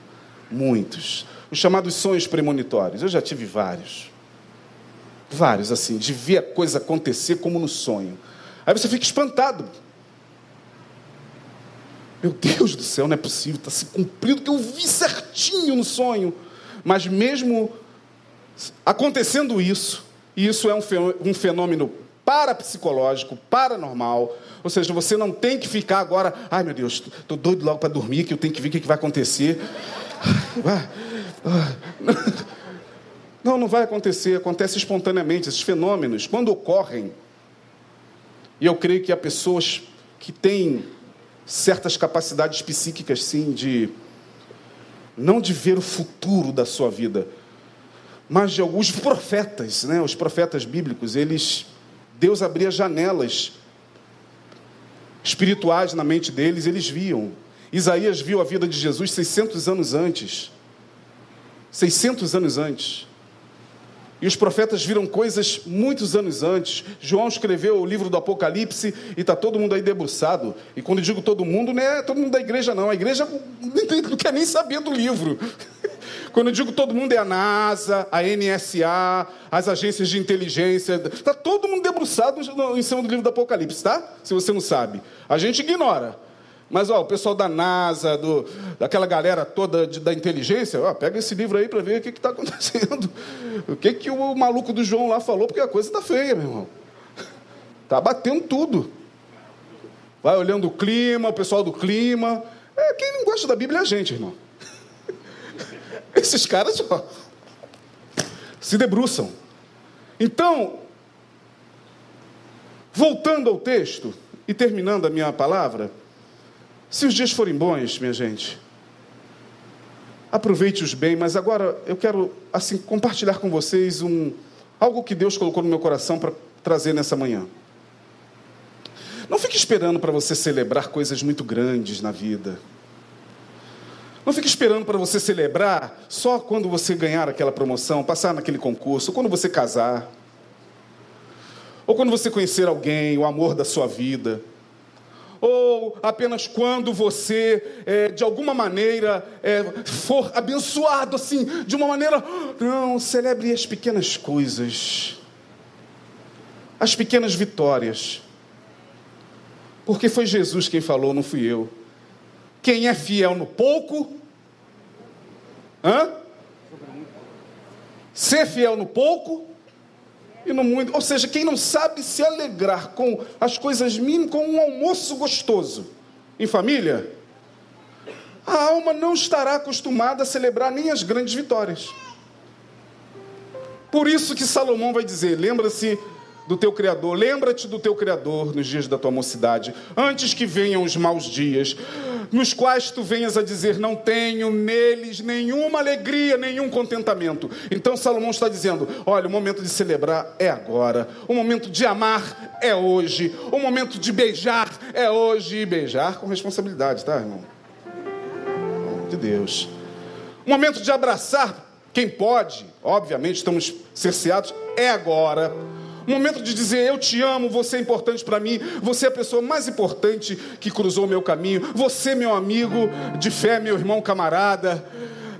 Muitos. Os chamados sonhos premonitórios. Eu já tive vários. Vários, assim, de ver a coisa acontecer como no sonho. Aí você fica espantado. Meu Deus do céu, não é possível, está se cumprindo que eu vi certinho no sonho. Mas mesmo acontecendo isso, e isso é um fenômeno parapsicológico, paranormal, ou seja, você não tem que ficar agora, ai meu Deus, estou doido logo para dormir, que eu tenho que ver o que vai acontecer. Não, não vai acontecer, acontece espontaneamente. Esses fenômenos, quando ocorrem, e eu creio que há pessoas que têm certas capacidades psíquicas, sim, de não de ver o futuro da sua vida, mas de alguns profetas, né? Os profetas bíblicos, eles Deus abria janelas espirituais na mente deles, eles viam. Isaías viu a vida de Jesus 600 anos antes. 600 anos antes. E os profetas viram coisas muitos anos antes. João escreveu o livro do Apocalipse e está todo mundo aí debruçado. E quando digo todo mundo, não é todo mundo da igreja, não. A igreja não quer nem saber do livro. Quando eu digo todo mundo, é a NASA, a NSA, as agências de inteligência. Está todo mundo debruçado em cima do livro do Apocalipse, tá? Se você não sabe. A gente ignora. Mas ó, o pessoal da NASA, do, daquela galera toda de, da inteligência, ó, pega esse livro aí para ver o que está acontecendo. O que, que o maluco do João lá falou, porque a coisa está feia, meu irmão. Está batendo tudo. Vai olhando o clima, o pessoal do clima. É, quem não gosta da Bíblia é a gente, irmão. Esses caras ó, se debruçam. Então, voltando ao texto e terminando a minha palavra, se os dias forem bons, minha gente, aproveite-os bem, mas agora eu quero assim compartilhar com vocês um algo que Deus colocou no meu coração para trazer nessa manhã. Não fique esperando para você celebrar coisas muito grandes na vida. Não fique esperando para você celebrar só quando você ganhar aquela promoção, passar naquele concurso, quando você casar. Ou quando você conhecer alguém, o amor da sua vida ou apenas quando você, é, de alguma maneira, é, for abençoado assim, de uma maneira. Não, celebre as pequenas coisas, as pequenas vitórias. Porque foi Jesus quem falou, não fui eu. Quem é fiel no pouco, hã? Ser fiel no pouco, e no muito. Ou seja, quem não sabe se alegrar com as coisas mínimas, com um almoço gostoso em família, a alma não estará acostumada a celebrar nem as grandes vitórias. Por isso que Salomão vai dizer: lembra-se do teu Criador, lembra-te do teu Criador nos dias da tua mocidade, antes que venham os maus dias, nos quais tu venhas a dizer: Não tenho neles nenhuma alegria, nenhum contentamento. Então Salomão está dizendo: Olha, o momento de celebrar é agora, o momento de amar é hoje, o momento de beijar é hoje, e beijar com responsabilidade, tá, irmão? De Deus. O momento de abraçar quem pode, obviamente, estamos cerceados, é agora o momento de dizer eu te amo, você é importante para mim, você é a pessoa mais importante que cruzou o meu caminho, você, meu amigo de fé, meu irmão camarada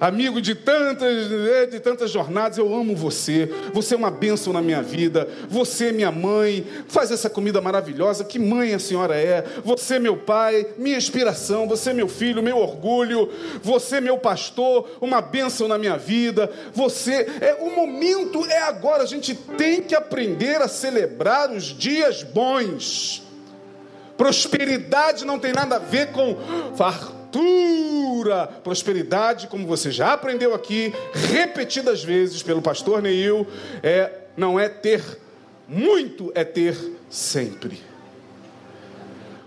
amigo de tantas, né, de tantas jornadas, eu amo você. Você é uma bênção na minha vida. Você, minha mãe, faz essa comida maravilhosa. Que mãe a senhora é? Você, meu pai, minha inspiração. Você, meu filho, meu orgulho. Você, meu pastor, uma bênção na minha vida. Você, é o momento é agora. A gente tem que aprender a celebrar os dias bons. Prosperidade não tem nada a ver com fartura fartura, prosperidade, como você já aprendeu aqui repetidas vezes pelo pastor Neil, é não é ter muito, é ter sempre.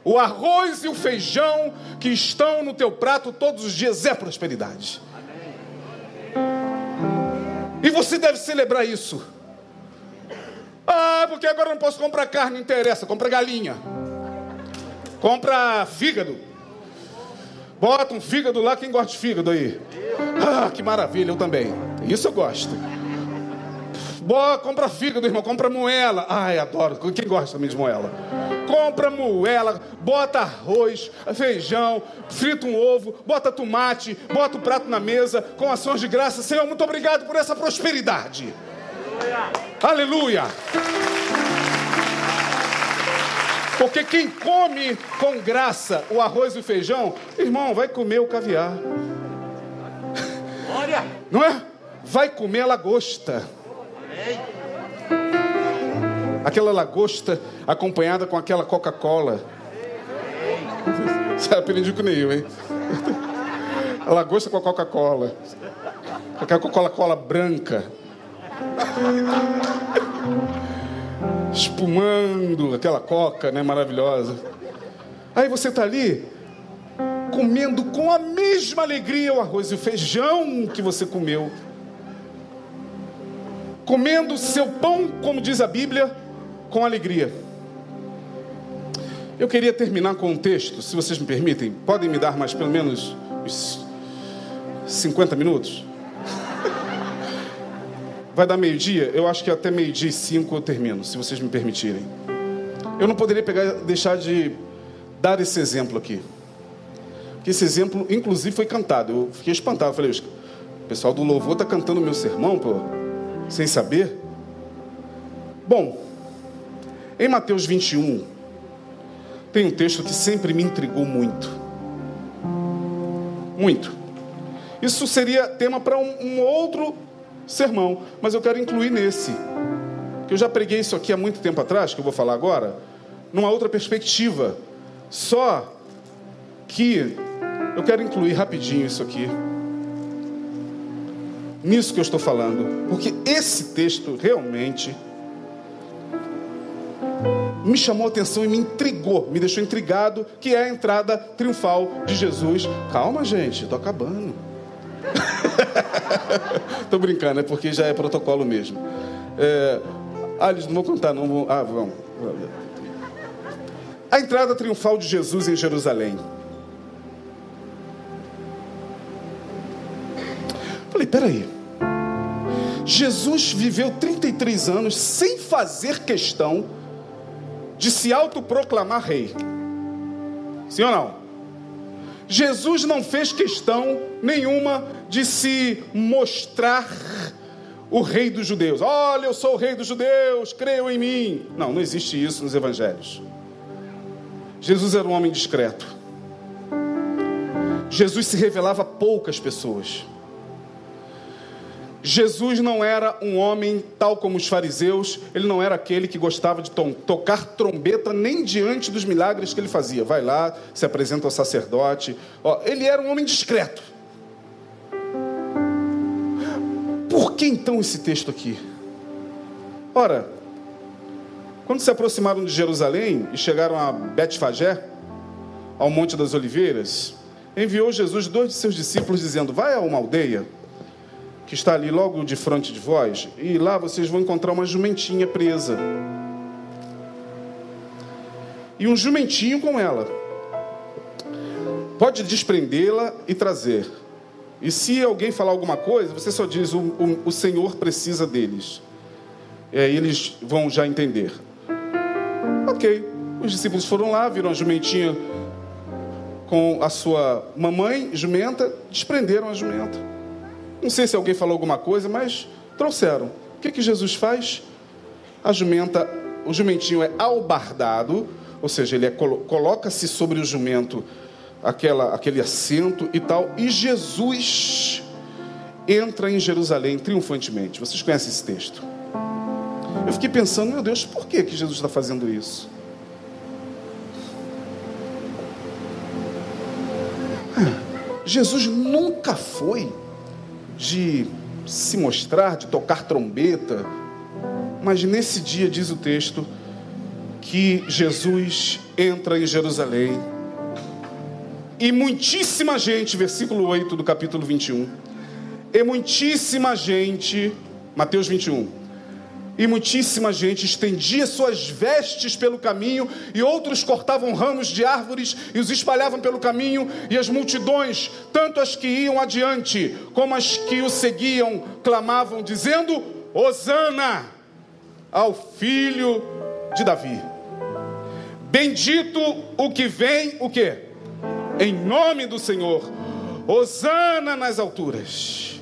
O arroz e o feijão que estão no teu prato todos os dias é prosperidade. E você deve celebrar isso. Ah, porque agora não posso comprar carne, não interessa, compra galinha. Compra fígado. Bota um fígado lá, quem gosta de fígado aí? Ah, que maravilha, eu também. Isso eu gosto. Boa, compra fígado, irmão, compra moela. Ai, adoro. Quem gosta também de moela? Compra moela, bota arroz, feijão, frita um ovo, bota tomate, bota o prato na mesa com ações de graça. Senhor, muito obrigado por essa prosperidade. Aleluia. Aleluia. Porque quem come com graça o arroz e o feijão, irmão, vai comer o caviar. Glória! Não é? Vai comer a lagosta. Aquela lagosta acompanhada com aquela Coca-Cola. Você aprendeu com o Neil, hein? A lagosta com a Coca-Cola. Aquela Coca-Cola branca espumando, aquela coca, né, maravilhosa. Aí você está ali comendo com a mesma alegria o arroz e o feijão que você comeu. Comendo seu pão, como diz a Bíblia, com alegria. Eu queria terminar com um texto, se vocês me permitem. Podem me dar mais pelo menos uns 50 minutos? Vai dar meio-dia? Eu acho que até meio-dia e cinco eu termino, se vocês me permitirem. Eu não poderia pegar, deixar de dar esse exemplo aqui. Que esse exemplo, inclusive, foi cantado. Eu fiquei espantado. falei, o pessoal do louvor está cantando meu sermão, pô, sem saber. Bom, em Mateus 21, tem um texto que sempre me intrigou muito. Muito. Isso seria tema para um, um outro sermão, mas eu quero incluir nesse. Que eu já preguei isso aqui há muito tempo atrás, que eu vou falar agora, numa outra perspectiva. Só que eu quero incluir rapidinho isso aqui. Nisso que eu estou falando, porque esse texto realmente me chamou a atenção e me intrigou, me deixou intrigado, que é a entrada triunfal de Jesus. Calma, gente, estou acabando. Estou brincando, é porque já é protocolo mesmo. É... Ah, eles não vão contar, não vão. Ah, vão. A entrada triunfal de Jesus em Jerusalém. Falei, peraí. Jesus viveu 33 anos sem fazer questão de se autoproclamar rei. Sim ou não? Jesus não fez questão nenhuma de se mostrar o rei dos judeus. Olha, eu sou o rei dos judeus, creio em mim. Não, não existe isso nos evangelhos. Jesus era um homem discreto. Jesus se revelava a poucas pessoas. Jesus não era um homem tal como os fariseus, ele não era aquele que gostava de tocar trombeta nem diante dos milagres que ele fazia. Vai lá, se apresenta ao sacerdote. Ó, ele era um homem discreto. Por que então esse texto aqui? Ora, quando se aproximaram de Jerusalém e chegaram a Betfagé, ao Monte das Oliveiras, enviou Jesus dois de seus discípulos dizendo: Vai a uma aldeia que está ali logo de frente de vós, e lá vocês vão encontrar uma jumentinha presa. E um jumentinho com ela. Pode desprendê-la e trazer. E se alguém falar alguma coisa, você só diz: o, o, o Senhor precisa deles. E aí eles vão já entender. Ok. Os discípulos foram lá, viram a jumentinha com a sua mamãe, jumenta, desprenderam a jumenta. Não sei se alguém falou alguma coisa, mas trouxeram. O que, que Jesus faz? A jumenta, o jumentinho é albardado, ou seja, ele é, coloca-se sobre o jumento aquela, aquele assento e tal, e Jesus entra em Jerusalém triunfantemente. Vocês conhecem esse texto? Eu fiquei pensando, meu Deus, por que, que Jesus está fazendo isso? Jesus nunca foi de se mostrar, de tocar trombeta. Mas nesse dia, diz o texto, que Jesus entra em Jerusalém. E muitíssima gente, versículo 8 do capítulo 21. E muitíssima gente, Mateus 21 e muitíssima gente estendia suas vestes pelo caminho, e outros cortavam ramos de árvores e os espalhavam pelo caminho, e as multidões, tanto as que iam adiante como as que o seguiam, clamavam, dizendo: Hosana ao filho de Davi. Bendito o que vem, o que? Em nome do Senhor. Hosana nas alturas.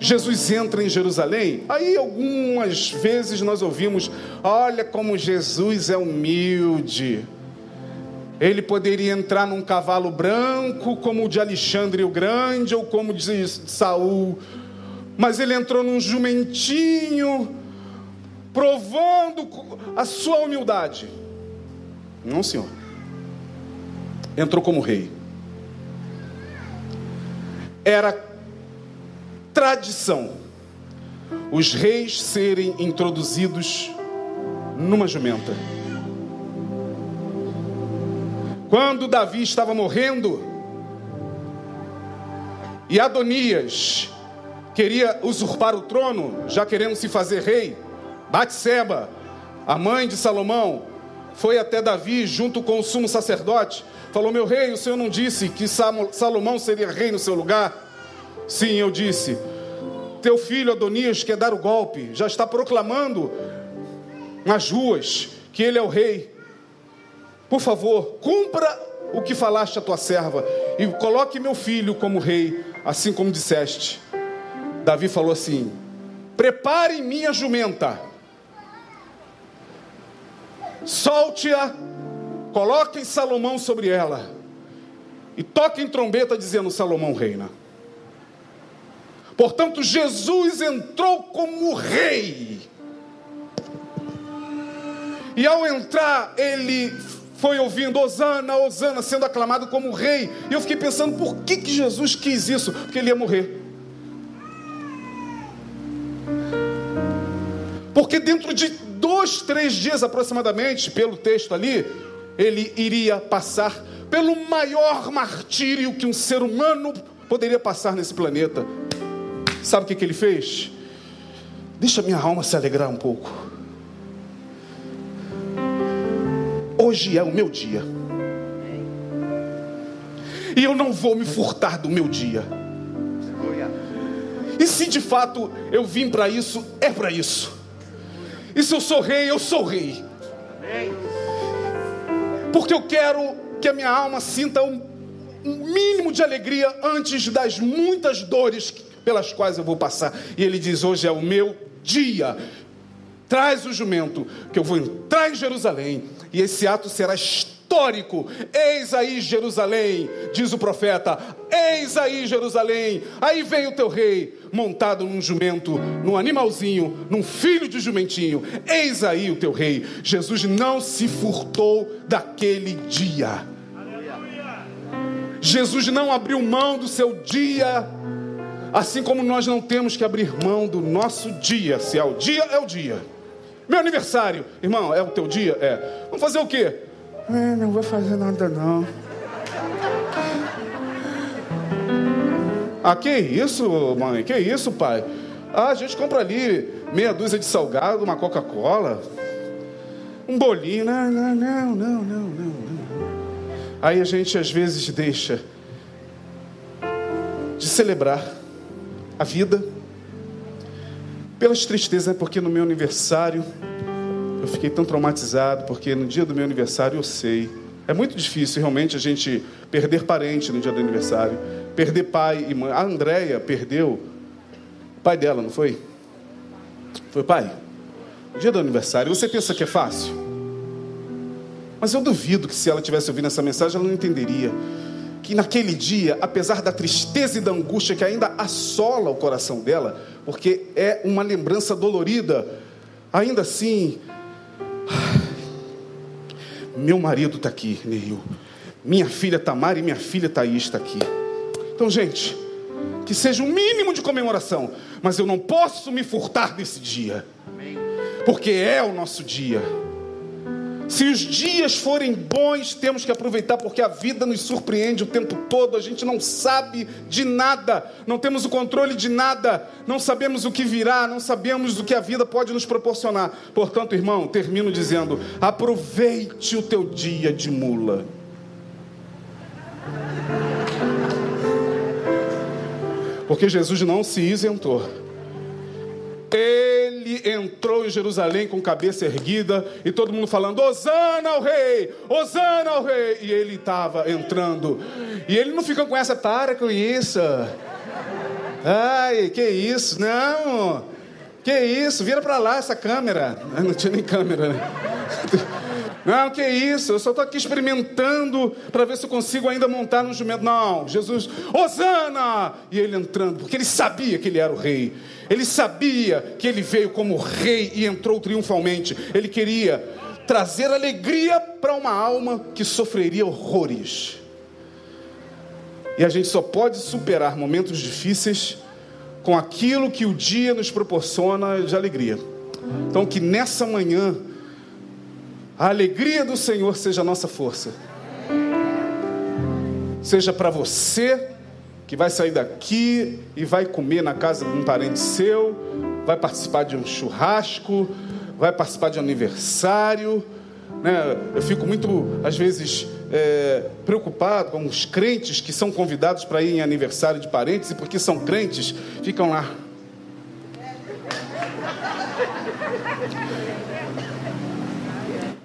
Jesus entra em Jerusalém, aí algumas vezes nós ouvimos: olha como Jesus é humilde. Ele poderia entrar num cavalo branco, como o de Alexandre o Grande, ou como de Saul, mas ele entrou num jumentinho, provando a sua humildade. Não, senhor. Entrou como rei. Era tradição os reis serem introduzidos numa jumenta. Quando Davi estava morrendo e Adonias queria usurpar o trono, já querendo se fazer rei, Batseba, a mãe de Salomão, foi até Davi junto com o sumo sacerdote, falou: Meu rei, o senhor não disse que Salomão seria rei no seu lugar? Sim, eu disse. Teu filho Adonias quer dar o golpe, já está proclamando nas ruas que ele é o rei. Por favor, cumpra o que falaste a tua serva e coloque meu filho como rei, assim como disseste. Davi falou assim: Prepare minha jumenta, solte-a, coloquem Salomão sobre ela e toquem trombeta dizendo: Salomão reina. Portanto, Jesus entrou como rei. E ao entrar, ele foi ouvindo Osana, Osana, sendo aclamado como rei. E eu fiquei pensando, por que, que Jesus quis isso? Porque ele ia morrer. Porque dentro de dois, três dias aproximadamente, pelo texto ali, ele iria passar pelo maior martírio que um ser humano poderia passar nesse planeta. Sabe o que, que ele fez? Deixa minha alma se alegrar um pouco. Hoje é o meu dia. E eu não vou me furtar do meu dia. E se de fato eu vim para isso, é para isso. E se eu sou rei, eu sou rei. Porque eu quero que a minha alma sinta um, um mínimo de alegria antes das muitas dores pelas quais eu vou passar. E ele diz: Hoje é o meu dia. Traz o jumento, que eu vou entrar em Jerusalém, e esse ato será histórico. Eis aí Jerusalém, diz o profeta. Eis aí Jerusalém. Aí vem o teu rei, montado num jumento, num animalzinho, num filho de jumentinho. Eis aí o teu rei. Jesus não se furtou daquele dia. Jesus não abriu mão do seu dia Assim como nós não temos que abrir mão do nosso dia, se é o dia, é o dia. Meu aniversário, irmão, é o teu dia? É. Vamos fazer o quê? É, não vou fazer nada não. Ah, que isso, mãe? Que isso, pai? Ah, a gente compra ali meia dúzia de salgado, uma Coca-Cola, um bolinho. Não, não, não, não, não, não. Aí a gente às vezes deixa de celebrar a vida, pelas tristezas, né? porque no meu aniversário eu fiquei tão traumatizado, porque no dia do meu aniversário eu sei. É muito difícil realmente a gente perder parente no dia do aniversário, perder pai e mãe. A Andréia perdeu o pai dela, não foi? Foi pai? No dia do aniversário. Você pensa que é fácil? Mas eu duvido que se ela tivesse ouvido essa mensagem, ela não entenderia que naquele dia, apesar da tristeza e da angústia que ainda assola o coração dela, porque é uma lembrança dolorida, ainda assim, meu marido está aqui, Neil, minha filha Tamara e minha filha Thaís está aqui. Então, gente, que seja um mínimo de comemoração, mas eu não posso me furtar desse dia, porque é o nosso dia. Se os dias forem bons, temos que aproveitar, porque a vida nos surpreende o tempo todo, a gente não sabe de nada, não temos o controle de nada, não sabemos o que virá, não sabemos o que a vida pode nos proporcionar. Portanto, irmão, termino dizendo: aproveite o teu dia de mula. Porque Jesus não se isentou. Ele entrou em Jerusalém com cabeça erguida e todo mundo falando: Osana ao rei, Osana ao rei. E ele estava entrando. E ele não fica com essa, para com isso. Ai, que isso, não. Que isso, vira para lá essa câmera. Não tinha nem câmera, né? Não, que isso, eu só estou aqui experimentando para ver se eu consigo ainda montar no jumento. Não, Jesus, Osana! E ele entrando, porque ele sabia que ele era o rei. Ele sabia que ele veio como rei e entrou triunfalmente. Ele queria trazer alegria para uma alma que sofreria horrores. E a gente só pode superar momentos difíceis com aquilo que o dia nos proporciona de alegria. Então, que nessa manhã a alegria do Senhor seja a nossa força. Seja para você que vai sair daqui e vai comer na casa de um parente seu, vai participar de um churrasco, vai participar de um aniversário, Né? Eu fico muito, às vezes, é, preocupado com os crentes que são convidados para ir em aniversário de parentes e porque são crentes, ficam lá.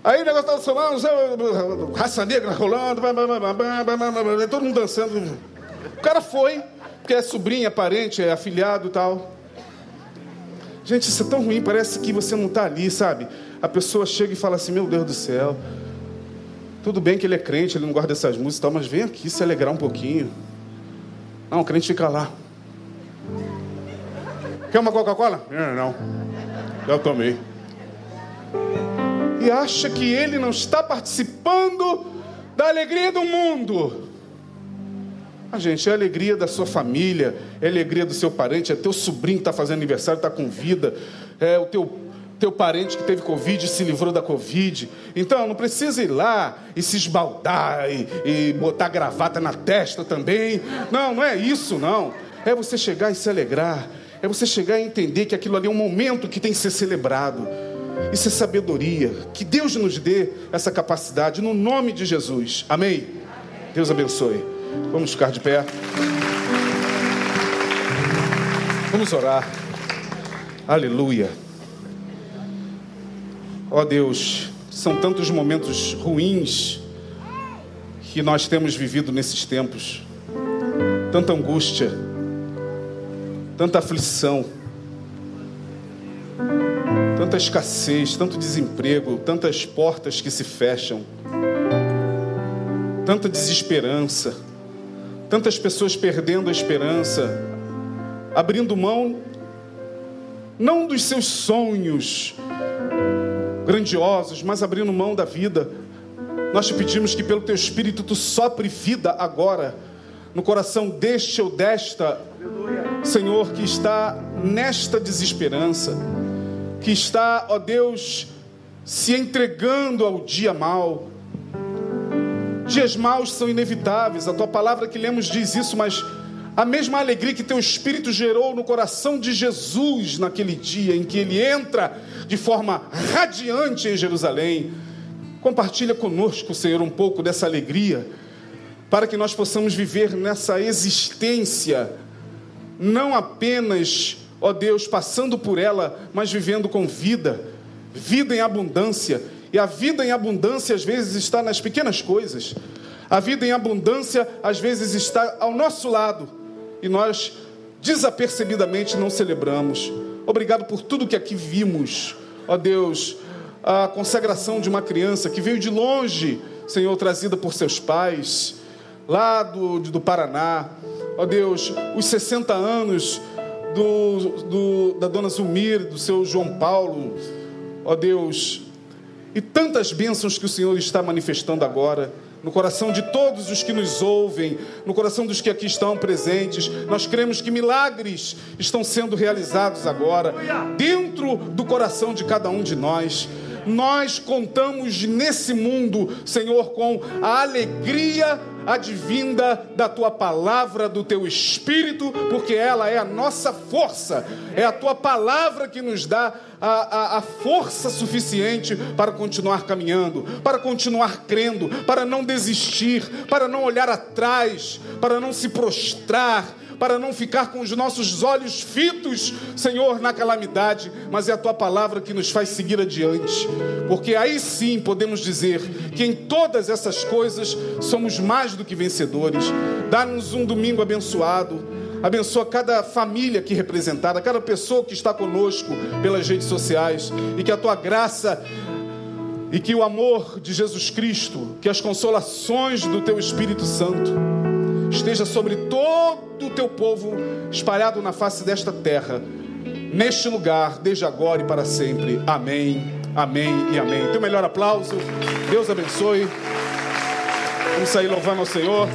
Aí o negócio estava falando, raça negra rolando, todo mundo dançando. O cara foi, porque é sobrinha, parente, é afilhado e tal. Gente, isso é tão ruim, parece que você não está ali, sabe? A pessoa chega e fala assim: Meu Deus do céu, tudo bem que ele é crente, ele não guarda essas músicas e tal, mas vem aqui se alegrar um pouquinho. Não, o crente fica lá. Quer uma Coca-Cola? Não, não. Já tomei. E acha que ele não está participando da alegria do mundo. A ah, gente, é a alegria da sua família, é a alegria do seu parente, é teu sobrinho que está fazendo aniversário, está com vida, é o teu, teu parente que teve Covid e se livrou da Covid. Então, não precisa ir lá e se esbaldar e, e botar gravata na testa também. Não, não é isso, não. É você chegar e se alegrar. É você chegar e entender que aquilo ali é um momento que tem que ser celebrado. Isso é sabedoria. Que Deus nos dê essa capacidade no nome de Jesus. Amém? Deus abençoe. Vamos ficar de pé. Vamos orar. Aleluia. Ó oh Deus, são tantos momentos ruins que nós temos vivido nesses tempos. Tanta angústia, tanta aflição, tanta escassez, tanto desemprego, tantas portas que se fecham, tanta desesperança tantas pessoas perdendo a esperança, abrindo mão não dos seus sonhos grandiosos, mas abrindo mão da vida. Nós te pedimos que pelo teu espírito tu sopre vida agora no coração deste ou desta Senhor que está nesta desesperança, que está, ó Deus, se entregando ao dia mal, Dias maus são inevitáveis, a tua palavra que lemos diz isso, mas a mesma alegria que teu espírito gerou no coração de Jesus naquele dia em que ele entra de forma radiante em Jerusalém, compartilha conosco, Senhor, um pouco dessa alegria, para que nós possamos viver nessa existência, não apenas, ó Deus, passando por ela, mas vivendo com vida, vida em abundância e a vida em abundância às vezes está nas pequenas coisas. A vida em abundância às vezes está ao nosso lado e nós desapercebidamente não celebramos. Obrigado por tudo que aqui vimos, ó Deus, a consagração de uma criança que veio de longe, Senhor, trazida por seus pais, lá do, do Paraná. Ó Deus, os 60 anos do, do, da dona Zumir, do seu João Paulo. Ó Deus, e tantas bênçãos que o Senhor está manifestando agora no coração de todos os que nos ouvem, no coração dos que aqui estão presentes. Nós cremos que milagres estão sendo realizados agora, dentro do coração de cada um de nós. Nós contamos nesse mundo, Senhor, com a alegria advinda da tua palavra, do teu espírito, porque ela é a nossa força, é a tua palavra que nos dá a, a, a, força suficiente para continuar caminhando, para continuar crendo, para não desistir, para não olhar atrás, para não se prostrar, para não ficar com os nossos olhos fitos, Senhor, na calamidade, mas é a tua palavra que nos faz seguir adiante, porque aí sim podemos dizer que em todas essas coisas somos mais do que vencedores. Dá-nos um domingo abençoado. Abençoa cada família aqui representada, cada pessoa que está conosco pelas redes sociais e que a tua graça e que o amor de Jesus Cristo, que as consolações do teu Espírito Santo esteja sobre todo o teu povo espalhado na face desta terra, neste lugar, desde agora e para sempre. Amém, amém e amém. Teu melhor aplauso, Deus abençoe. Vamos sair louvando ao Senhor.